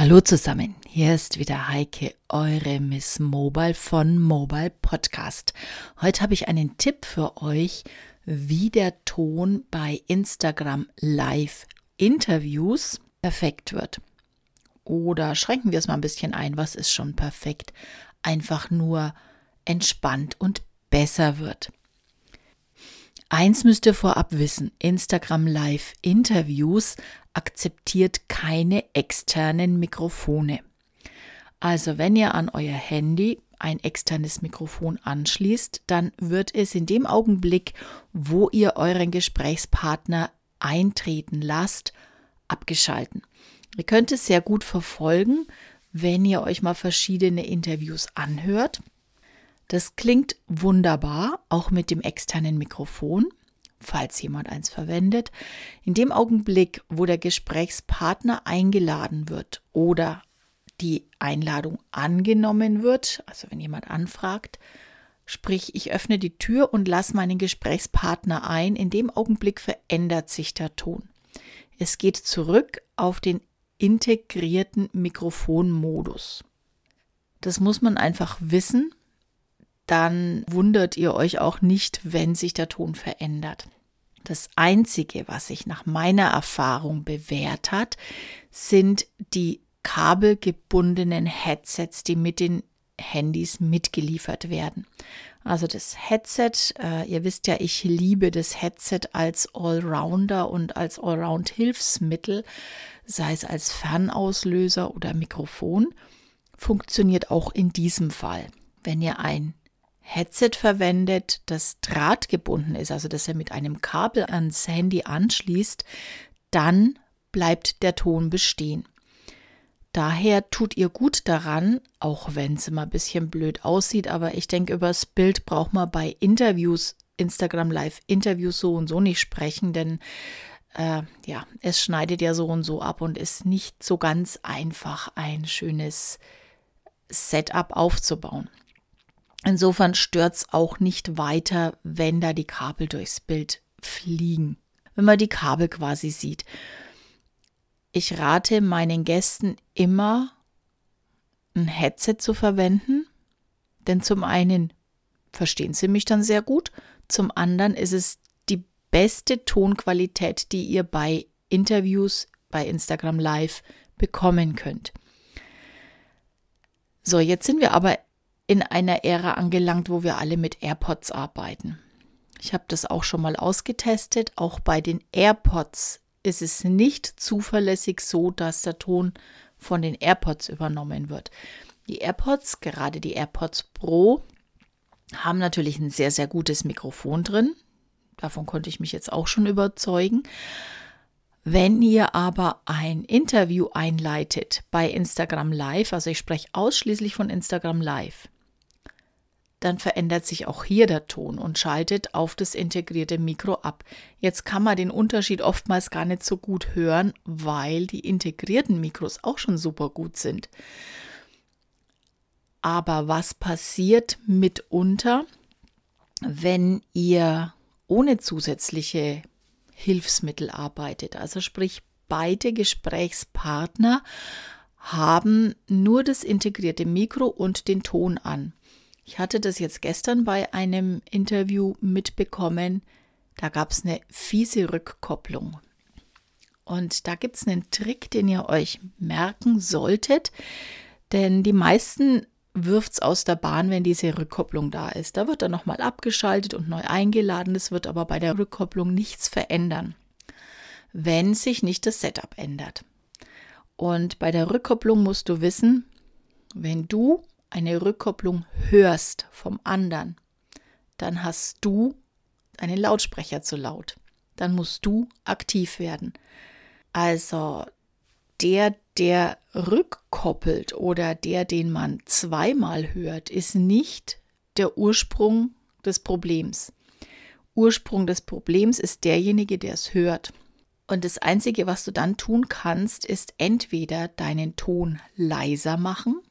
Hallo zusammen, hier ist wieder Heike, eure Miss Mobile von Mobile Podcast. Heute habe ich einen Tipp für euch, wie der Ton bei Instagram Live Interviews perfekt wird. Oder schränken wir es mal ein bisschen ein, was ist schon perfekt? Einfach nur entspannt und besser wird. Eins müsst ihr vorab wissen, Instagram Live Interviews akzeptiert keine externen Mikrofone. Also wenn ihr an euer Handy ein externes Mikrofon anschließt, dann wird es in dem Augenblick, wo ihr euren Gesprächspartner eintreten lasst, abgeschalten. Ihr könnt es sehr gut verfolgen, wenn ihr euch mal verschiedene Interviews anhört. Das klingt wunderbar, auch mit dem externen Mikrofon, falls jemand eins verwendet. In dem Augenblick, wo der Gesprächspartner eingeladen wird oder die Einladung angenommen wird, also wenn jemand anfragt, sprich ich öffne die Tür und lasse meinen Gesprächspartner ein, in dem Augenblick verändert sich der Ton. Es geht zurück auf den integrierten Mikrofonmodus. Das muss man einfach wissen, dann wundert ihr euch auch nicht, wenn sich der Ton verändert. Das Einzige, was sich nach meiner Erfahrung bewährt hat, sind die kabelgebundenen Headsets, die mit den Handys mitgeliefert werden. Also das Headset, äh, ihr wisst ja, ich liebe das Headset als Allrounder und als Allround-Hilfsmittel, sei es als Fernauslöser oder Mikrofon, funktioniert auch in diesem Fall. Wenn ihr ein Headset verwendet, das drahtgebunden ist, also dass er mit einem Kabel ans Handy anschließt, dann bleibt der Ton bestehen. Daher tut ihr gut daran, auch wenn es immer ein bisschen blöd aussieht, aber ich denke, über das Bild braucht man bei Interviews, Instagram Live Interviews so und so nicht sprechen, denn äh, ja, es schneidet ja so und so ab und ist nicht so ganz einfach, ein schönes Setup aufzubauen. Insofern stört es auch nicht weiter, wenn da die Kabel durchs Bild fliegen. Wenn man die Kabel quasi sieht. Ich rate meinen Gästen immer, ein Headset zu verwenden, denn zum einen verstehen sie mich dann sehr gut, zum anderen ist es die beste Tonqualität, die ihr bei Interviews bei Instagram Live bekommen könnt. So, jetzt sind wir aber in einer Ära angelangt, wo wir alle mit AirPods arbeiten. Ich habe das auch schon mal ausgetestet. Auch bei den AirPods ist es nicht zuverlässig so, dass der Ton von den AirPods übernommen wird. Die AirPods, gerade die AirPods Pro, haben natürlich ein sehr, sehr gutes Mikrofon drin. Davon konnte ich mich jetzt auch schon überzeugen. Wenn ihr aber ein Interview einleitet bei Instagram Live, also ich spreche ausschließlich von Instagram Live, dann verändert sich auch hier der Ton und schaltet auf das integrierte Mikro ab. Jetzt kann man den Unterschied oftmals gar nicht so gut hören, weil die integrierten Mikros auch schon super gut sind. Aber was passiert mitunter, wenn ihr ohne zusätzliche Hilfsmittel arbeitet? Also sprich, beide Gesprächspartner haben nur das integrierte Mikro und den Ton an. Ich hatte das jetzt gestern bei einem Interview mitbekommen. Da gab es eine fiese Rückkopplung. Und da gibt es einen Trick, den ihr euch merken solltet, denn die meisten wirft es aus der Bahn, wenn diese Rückkopplung da ist. Da wird dann nochmal abgeschaltet und neu eingeladen. Es wird aber bei der Rückkopplung nichts verändern, wenn sich nicht das Setup ändert. Und bei der Rückkopplung musst du wissen, wenn du eine Rückkopplung hörst vom anderen, dann hast du einen Lautsprecher zu laut. Dann musst du aktiv werden. Also der, der rückkoppelt oder der, den man zweimal hört, ist nicht der Ursprung des Problems. Ursprung des Problems ist derjenige, der es hört. Und das Einzige, was du dann tun kannst, ist entweder deinen Ton leiser machen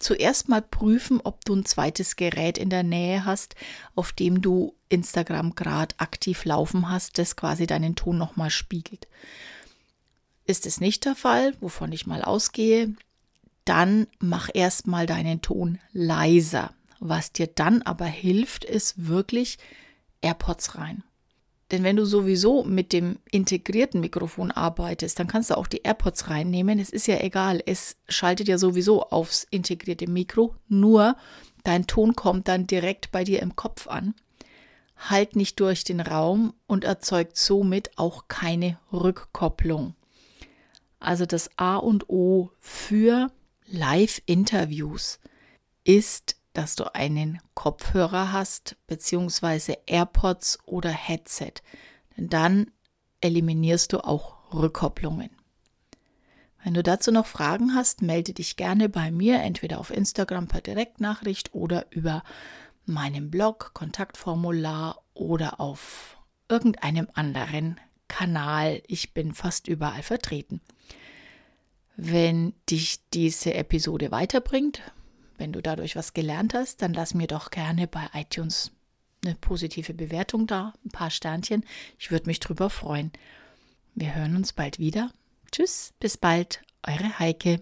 zuerst mal prüfen, ob du ein zweites Gerät in der Nähe hast, auf dem du Instagram gerade aktiv laufen hast, das quasi deinen Ton nochmal spiegelt. ist es nicht der Fall, wovon ich mal ausgehe, dann mach erstmal deinen Ton leiser. Was dir dann aber hilft, ist wirklich AirPods rein. Denn wenn du sowieso mit dem integrierten Mikrofon arbeitest, dann kannst du auch die AirPods reinnehmen. Es ist ja egal, es schaltet ja sowieso aufs integrierte Mikro, nur dein Ton kommt dann direkt bei dir im Kopf an, halt nicht durch den Raum und erzeugt somit auch keine Rückkopplung. Also das A und O für Live-Interviews ist dass du einen Kopfhörer hast, beziehungsweise AirPods oder Headset. Denn dann eliminierst du auch Rückkopplungen. Wenn du dazu noch Fragen hast, melde dich gerne bei mir, entweder auf Instagram per Direktnachricht oder über meinen Blog, Kontaktformular oder auf irgendeinem anderen Kanal. Ich bin fast überall vertreten. Wenn dich diese Episode weiterbringt, wenn du dadurch was gelernt hast, dann lass mir doch gerne bei iTunes eine positive Bewertung da, ein paar Sternchen. Ich würde mich drüber freuen. Wir hören uns bald wieder. Tschüss, bis bald, eure Heike.